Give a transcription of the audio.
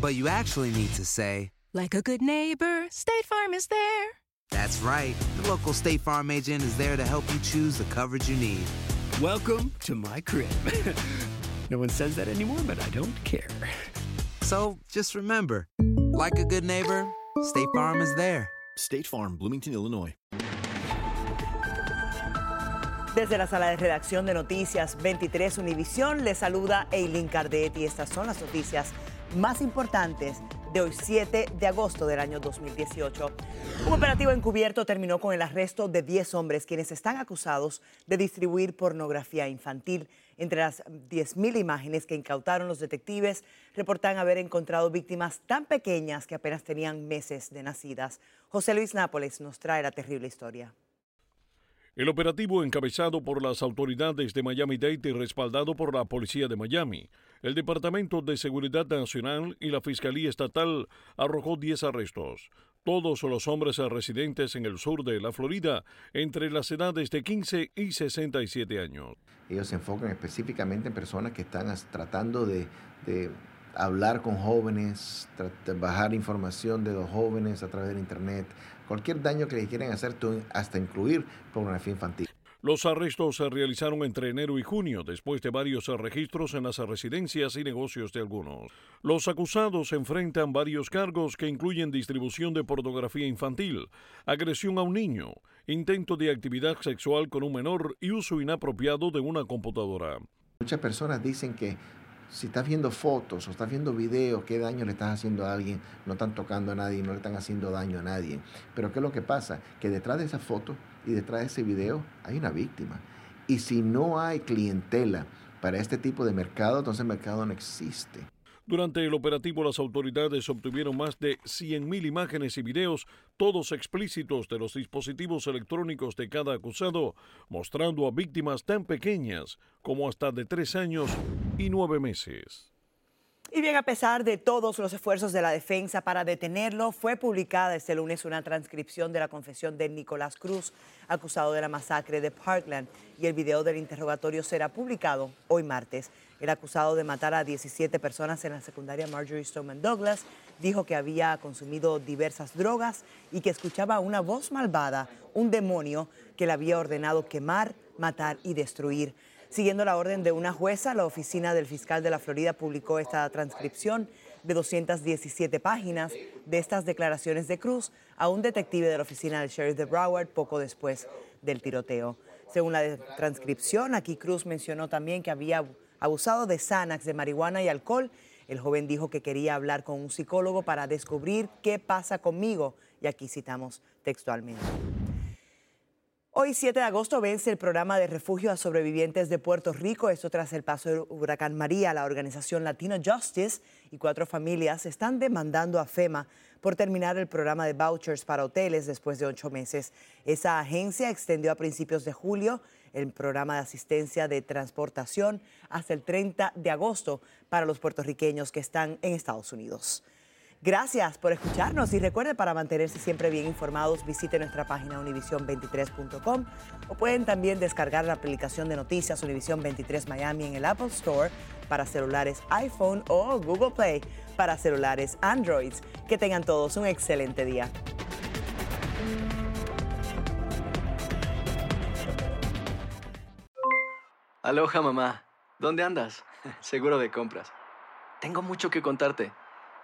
But you actually need to say, Like a good neighbor, State Farm is there. That's right. The local State Farm agent is there to help you choose the coverage you need. Welcome to my crib. no one says that anymore, but I don't care. So just remember, like a good neighbor, State Farm is there. State Farm, Bloomington, Illinois. Desde la sala de redacción de Noticias 23 Univisión le saluda Eileen Cardet y estas son las noticias más importantes de hoy 7 de agosto del año 2018. Un operativo encubierto terminó con el arresto de 10 hombres quienes están acusados de distribuir pornografía infantil. Entre las 10.000 imágenes que incautaron los detectives, reportan haber encontrado víctimas tan pequeñas que apenas tenían meses de nacidas. José Luis Nápoles nos trae la terrible historia. El operativo encabezado por las autoridades de Miami-Dade y respaldado por la Policía de Miami, el Departamento de Seguridad Nacional y la Fiscalía Estatal arrojó 10 arrestos. Todos los hombres residentes en el sur de la Florida entre las edades de 15 y 67 años. Ellos se enfocan específicamente en personas que están tratando de, de hablar con jóvenes, bajar información de los jóvenes a través del Internet, cualquier daño que le quieran hacer, hasta incluir pornografía infantil. Los arrestos se realizaron entre enero y junio, después de varios registros en las residencias y negocios de algunos. Los acusados enfrentan varios cargos que incluyen distribución de pornografía infantil, agresión a un niño, intento de actividad sexual con un menor y uso inapropiado de una computadora. Muchas personas dicen que si estás viendo fotos o estás viendo videos, qué daño le estás haciendo a alguien, no están tocando a nadie, no le están haciendo daño a nadie. Pero ¿qué es lo que pasa? Que detrás de esa foto y detrás de ese video hay una víctima. Y si no hay clientela para este tipo de mercado, entonces el mercado no existe. Durante el operativo, las autoridades obtuvieron más de 100.000 imágenes y videos, todos explícitos de los dispositivos electrónicos de cada acusado, mostrando a víctimas tan pequeñas como hasta de tres años y nueve meses. Y bien, a pesar de todos los esfuerzos de la defensa para detenerlo, fue publicada este lunes una transcripción de la confesión de Nicolás Cruz, acusado de la masacre de Parkland, y el video del interrogatorio será publicado hoy martes. El acusado de matar a 17 personas en la secundaria Marjorie Stoneman Douglas dijo que había consumido diversas drogas y que escuchaba una voz malvada, un demonio que le había ordenado quemar, matar y destruir. Siguiendo la orden de una jueza, la oficina del fiscal de la Florida publicó esta transcripción de 217 páginas de estas declaraciones de Cruz a un detective de la oficina del sheriff de Broward poco después del tiroteo. Según la transcripción, aquí Cruz mencionó también que había abusado de Xanax, de marihuana y alcohol. El joven dijo que quería hablar con un psicólogo para descubrir qué pasa conmigo. Y aquí citamos textualmente. Hoy, 7 de agosto, vence el programa de refugio a sobrevivientes de Puerto Rico. Esto tras el paso del huracán María. La organización Latino Justice y cuatro familias están demandando a FEMA por terminar el programa de vouchers para hoteles después de ocho meses. Esa agencia extendió a principios de julio el programa de asistencia de transportación hasta el 30 de agosto para los puertorriqueños que están en Estados Unidos. Gracias por escucharnos y recuerde para mantenerse siempre bien informados visite nuestra página univision23.com o pueden también descargar la aplicación de noticias Univision 23 Miami en el Apple Store para celulares iPhone o Google Play para celulares Android. Que tengan todos un excelente día. Aloha mamá, ¿dónde andas? Seguro de compras. Tengo mucho que contarte.